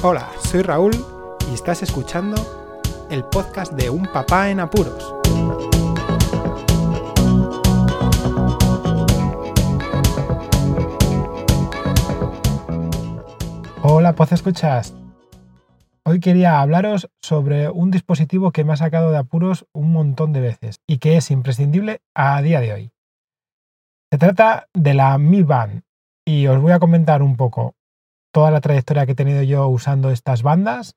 Hola, soy Raúl y estás escuchando el podcast de Un Papá en Apuros. Hola, Poz Escuchas. Hoy quería hablaros sobre un dispositivo que me ha sacado de apuros un montón de veces y que es imprescindible a día de hoy. Se trata de la Mi Band y os voy a comentar un poco toda la trayectoria que he tenido yo usando estas bandas,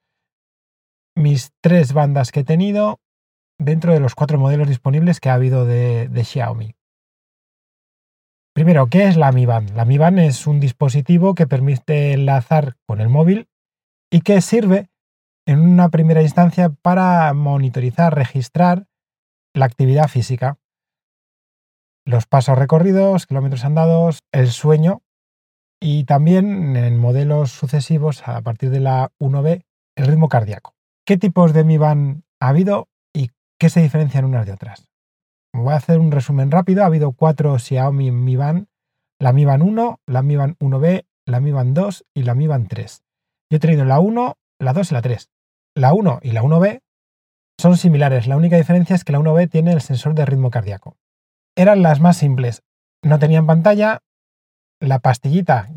mis tres bandas que he tenido dentro de los cuatro modelos disponibles que ha habido de, Xiaomi. Primero, ¿qué es la Mi Band? La Mi Band es un dispositivo que permite enlazar con el móvil y que sirve en una primera instancia para monitorizar, registrar la actividad física, los pasos recorridos, kilómetros andados, el sueño y también en modelos sucesivos, a partir de la 1B, el ritmo cardíaco. ¿Qué tipos de Mi Band ha habido y qué se diferencian unas de otras? Voy a hacer un resumen rápido. Ha habido cuatro Xiaomi Mi Band, la Mi Band 1, la Mi Band 1B, la Mi Band 2 y la Mi Band 3. Yo he tenido la 1, la 2 y la 3. La 1 y la 1B son similares, la única diferencia es que la 1B tiene el sensor de ritmo cardíaco. Eran las más simples, no tenían pantalla, la pastillita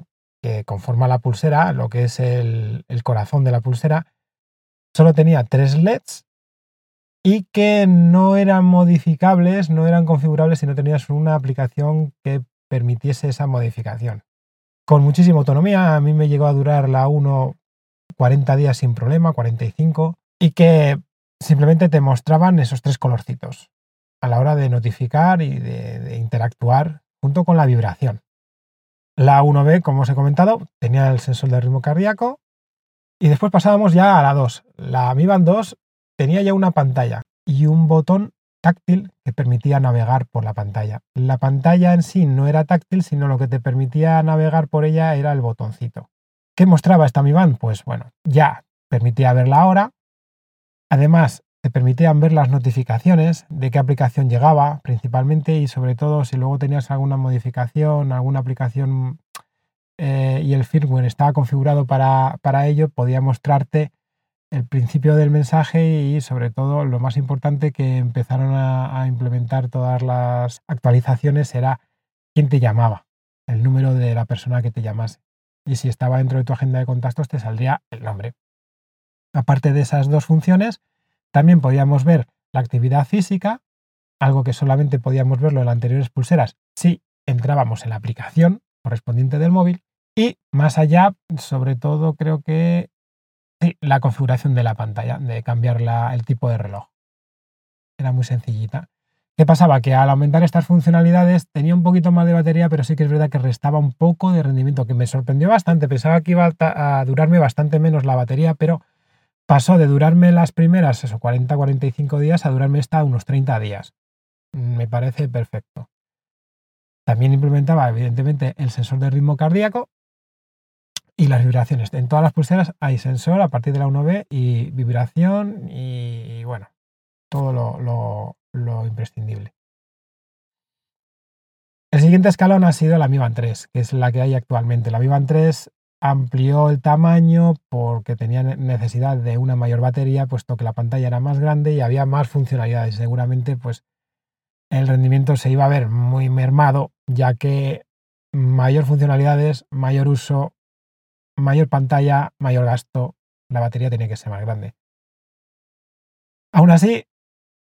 que conforma la pulsera, lo que es el, corazón de la pulsera, solo tenía tres LEDs y que no eran modificables, no eran configurables si no tenías una aplicación que permitiese esa modificación. Con muchísima autonomía, a mí me llegó a durar la 1 40 días sin problema, 45, y que simplemente te mostraban esos tres colorcitos a la hora de notificar y de interactuar junto con la vibración. La 1B, como os he comentado, tenía el sensor de ritmo cardíaco. Y después pasábamos ya a la 2. La Mi Band 2 tenía ya una pantalla y un botón táctil que permitía navegar por la pantalla. La pantalla en sí no era táctil, sino lo que te permitía navegar por ella era el botoncito. ¿Qué mostraba esta Mi Band? Pues bueno, ya permitía ver la hora. Además, te permitían ver las notificaciones de qué aplicación llegaba principalmente y sobre todo si luego tenías alguna modificación, alguna aplicación eh, y el firmware estaba configurado para, ello, podía mostrarte el principio del mensaje y sobre todo lo más importante que empezaron a, a implementar todas las actualizaciones era quién te llamaba, el número de la persona que te llamase. Y si estaba dentro de tu agenda de contactos te saldría el nombre. Aparte de esas dos funciones, también podíamos ver la actividad física, algo que solamente podíamos verlo en las anteriores pulseras si entrábamos en la aplicación correspondiente del móvil. Y más allá, sobre todo, creo que la configuración de la pantalla, de cambiar el tipo de reloj. Era muy sencillita. ¿Qué pasaba? Que al aumentar estas funcionalidades tenía un poquito más de batería, pero sí que es verdad que restaba un poco de rendimiento, que me sorprendió bastante. Pensaba que iba a durarme bastante menos la batería, pero pasó de durarme las primeras, eso, 40-45 días a durarme esta unos 30 días. Me parece perfecto. También implementaba, evidentemente, el sensor de ritmo cardíaco y las vibraciones. En todas las pulseras hay sensor a partir de la 1B y vibración y, bueno, todo lo, lo, imprescindible. El siguiente escalón ha sido la Mi Band 3, que es la que hay actualmente. La Mi Band 3 amplió el tamaño porque tenía necesidad de una mayor batería, puesto que la pantalla era más grande y había más funcionalidades. Seguramente, pues el rendimiento se iba a ver muy mermado, ya que mayor funcionalidades, mayor uso, mayor pantalla, mayor gasto, la batería tenía que ser más grande. Aún así,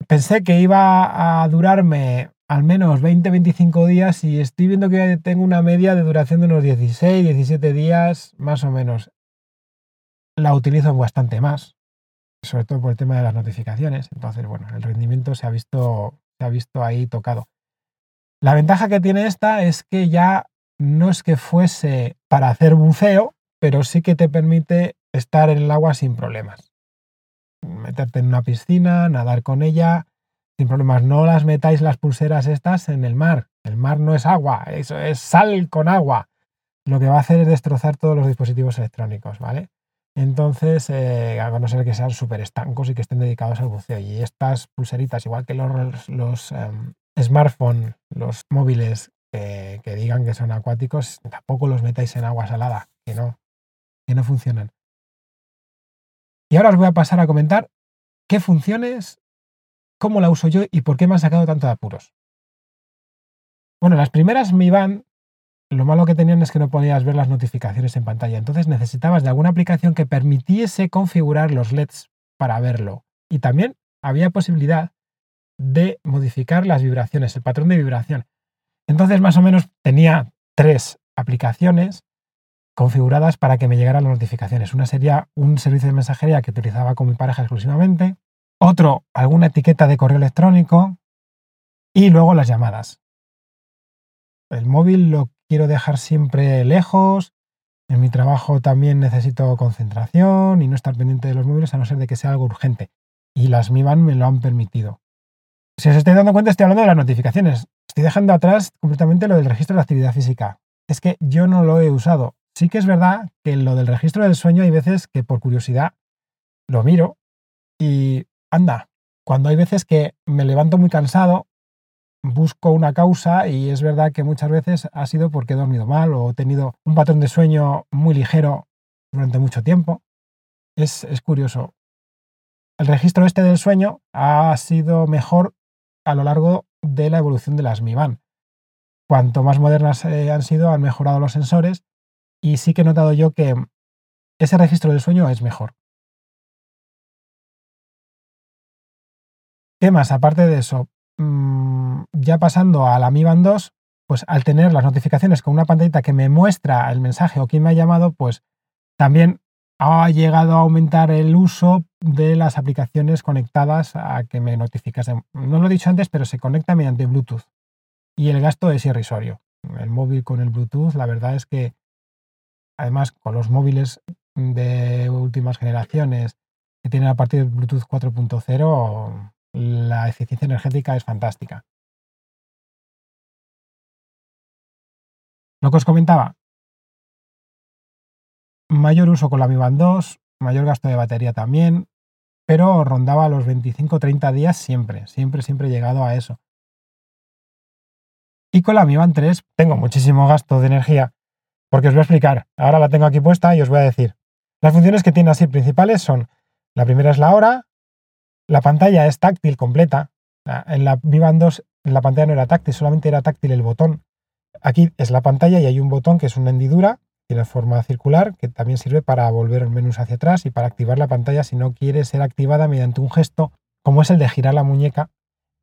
pensé que iba a durarme al menos 20-25 días y estoy viendo que tengo una media de duración de unos 16-17 días más o menos. La utilizo bastante más, sobre todo por el tema de las notificaciones. Entonces, bueno, el rendimiento se ha visto, se ha visto ahí tocado. La ventaja que tiene esta es que ya no es que fuese para hacer buceo, pero sí que te permite estar en el agua sin problemas. Meterte en una piscina, nadar con ella, sin problemas. No las metáis las pulseras estas en el mar. El mar no es agua, eso es sal con agua. Lo que va a hacer es destrozar todos los dispositivos electrónicos, ¿vale? Entonces, eh, a no ser que sean súper estancos y que estén dedicados al buceo. Y estas pulseritas, igual que los, los em, smartphones, los móviles que, que digan que son acuáticos, tampoco los metáis en agua salada, que no, que no funcionan. Y ahora os voy a pasar a comentar qué funciones, cómo la uso yo y por qué me han sacado tanto de apuros. Bueno, las primeras Mi Band, lo malo que tenían es que no podías ver las notificaciones en pantalla. Entonces necesitabas de alguna aplicación que permitiese configurar los LEDs para verlo. Y también había posibilidad de modificar las vibraciones, el patrón de vibración. Entonces, más o menos, tenía tres aplicaciones configuradas para que me llegaran las notificaciones. Una sería un servicio de mensajería que utilizaba con mi pareja exclusivamente, otro alguna etiqueta de correo electrónico y luego las llamadas. El móvil lo quiero dejar siempre lejos. En mi trabajo también necesito concentración y no estar pendiente de los móviles a no ser de que sea algo urgente. Y las Mi me lo han permitido. Si os estáis dando cuenta, estoy hablando de las notificaciones. Estoy dejando atrás completamente lo del registro de actividad física. Es que yo no lo he usado. Sí que es verdad que lo del registro del sueño hay veces que por curiosidad lo miro y anda, cuando hay veces que me levanto muy cansado, busco una causa y es verdad que muchas veces ha sido porque he dormido mal o he tenido un patrón de sueño muy ligero durante mucho tiempo. Es, es curioso. El registro este del sueño ha sido mejor a lo largo de la evolución de las Mi Band. Cuanto más modernas eh, han sido, han mejorado los sensores y sí que he notado yo que ese registro del sueño es mejor. ¿Qué más? Aparte de eso, mm, ya pasando a la Mi Band 2, pues al tener las notificaciones con una pantallita que me muestra el mensaje o quién me ha llamado, pues también ha llegado a aumentar el uso de las aplicaciones conectadas a que me notificasen. No lo he dicho antes, pero se conecta mediante Bluetooth y el gasto es irrisorio. El móvil con el Bluetooth, la verdad es que, además, con los móviles de últimas generaciones que tienen a partir de Bluetooth 4.0, la eficiencia energética es fantástica. Lo que os comentaba, mayor uso con la Mi Band 2, mayor gasto de batería también, pero rondaba los 25-30 días siempre, siempre, siempre he llegado a eso. Y con la Mi Band 3 tengo muchísimo gasto de energía, porque os voy a explicar. Ahora la tengo aquí puesta y os voy a decir. Las funciones que tiene así principales son, la primera es la hora, la pantalla es táctil completa. En la Mi Band 2 la pantalla no era táctil, solamente era táctil el botón. Aquí es la pantalla y hay un botón que es una hendidura tiene forma circular que también sirve para volver menús hacia atrás y para activar la pantalla si no quiere ser activada mediante un gesto como es el de girar la muñeca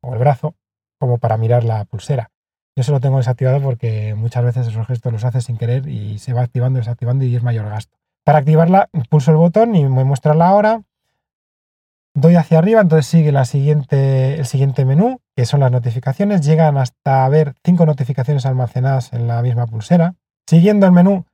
o el brazo como para mirar la pulsera. Yo se lo tengo desactivado porque muchas veces esos gestos los hace sin querer y se va activando desactivando y es mayor gasto. Para activarla pulso el botón y me muestra la hora. Doy hacia arriba, entonces sigue la siguiente, el siguiente menú, que son las notificaciones. Llegan hasta ver cinco notificaciones almacenadas en la misma pulsera. Siguiendo el menú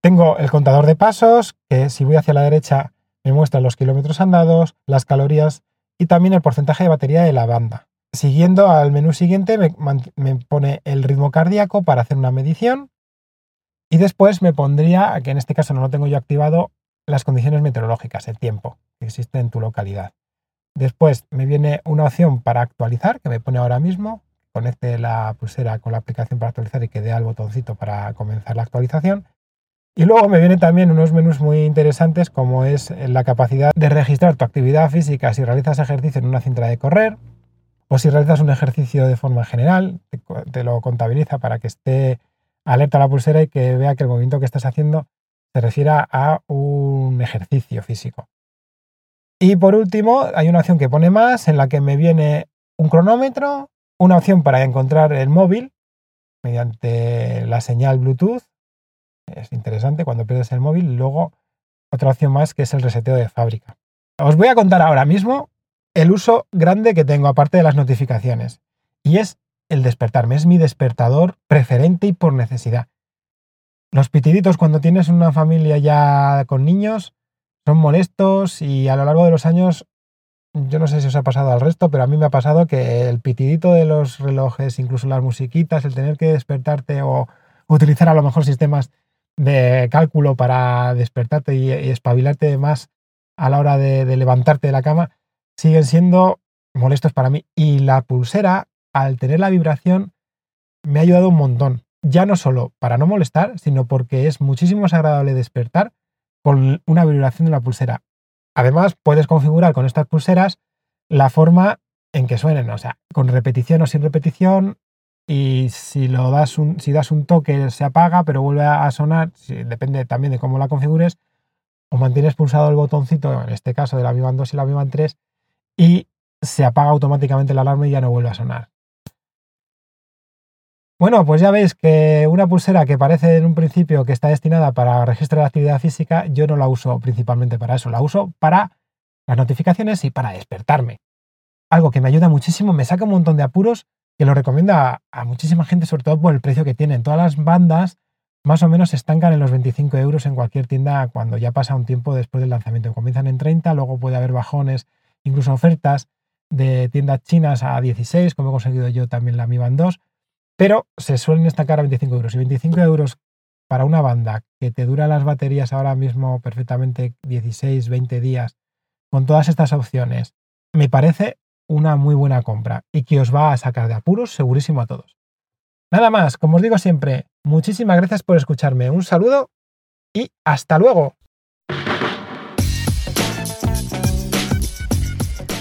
tengo el contador de pasos, que si voy hacia la derecha me muestra los kilómetros andados, las calorías y también el porcentaje de batería de la banda. Siguiendo al menú siguiente me, pone el ritmo cardíaco para hacer una medición y después me pondría, que en este caso no lo tengo yo activado, las condiciones meteorológicas, el tiempo que existe en tu localidad. Después me viene una opción para actualizar, que me pone ahora mismo, conecte la pulsera con la aplicación para actualizar y que dé al botoncito para comenzar la actualización. Y luego me vienen también unos menús muy interesantes como es la capacidad de registrar tu actividad física si realizas ejercicio en una cinta de correr o si realizas un ejercicio de forma general, te, lo contabiliza para que esté alerta la pulsera y que vea que el movimiento que estás haciendo se refiera a un ejercicio físico. Y por último, hay una opción que pone más en la que me viene un cronómetro, una opción para encontrar el móvil mediante la señal Bluetooth es interesante cuando pierdes el móvil. Luego, otra opción más que es el reseteo de fábrica. Os voy a contar ahora mismo el uso grande que tengo aparte de las notificaciones. Y es el despertarme. Es mi despertador preferente y por necesidad. Los pitiditos cuando tienes una familia ya con niños son molestos y a lo largo de los años, yo no sé si os ha pasado al resto, pero a mí me ha pasado que el pitidito de los relojes, incluso las musiquitas, el tener que despertarte o utilizar a lo mejor sistemas de cálculo para despertarte y, espabilarte más a la hora de, levantarte de la cama, siguen siendo molestos para mí. Y la pulsera, al tener la vibración, me ha ayudado un montón. Ya no solo para no molestar, sino porque es muchísimo más agradable despertar con una vibración de la pulsera. Además, puedes configurar con estas pulseras la forma en que suenen, o sea, con repetición o sin repetición, y si lo das un, si das un toque se apaga, pero vuelve a sonar, depende también de cómo la configures, o mantienes pulsado el botoncito, en este caso de la Mi Band 2 y la Mi Band 3, y se apaga automáticamente la alarma y ya no vuelve a sonar. Bueno, pues ya veis que una pulsera que parece en un principio que está destinada para registrar actividad física, yo no la uso principalmente para eso, la uso para las notificaciones y para despertarme. Algo que me ayuda muchísimo, me saca un montón de apuros, que lo recomienda a, muchísima gente, sobre todo por el precio que tienen. Todas las bandas más o menos se estancan en los 25 euros en cualquier tienda cuando ya pasa un tiempo después del lanzamiento. Comienzan en 30, luego puede haber bajones, incluso ofertas de tiendas chinas a 16, como he conseguido yo también la Mi Band 2, pero se suelen estancar a 25 euros. Y 25 euros para una banda que te dura las baterías ahora mismo perfectamente 16, 20 días, con todas estas opciones, me parece una muy buena compra y que os va a sacar de apuros segurísimo a todos. Nada más, como os digo siempre, muchísimas gracias por escucharme. Un saludo y hasta luego.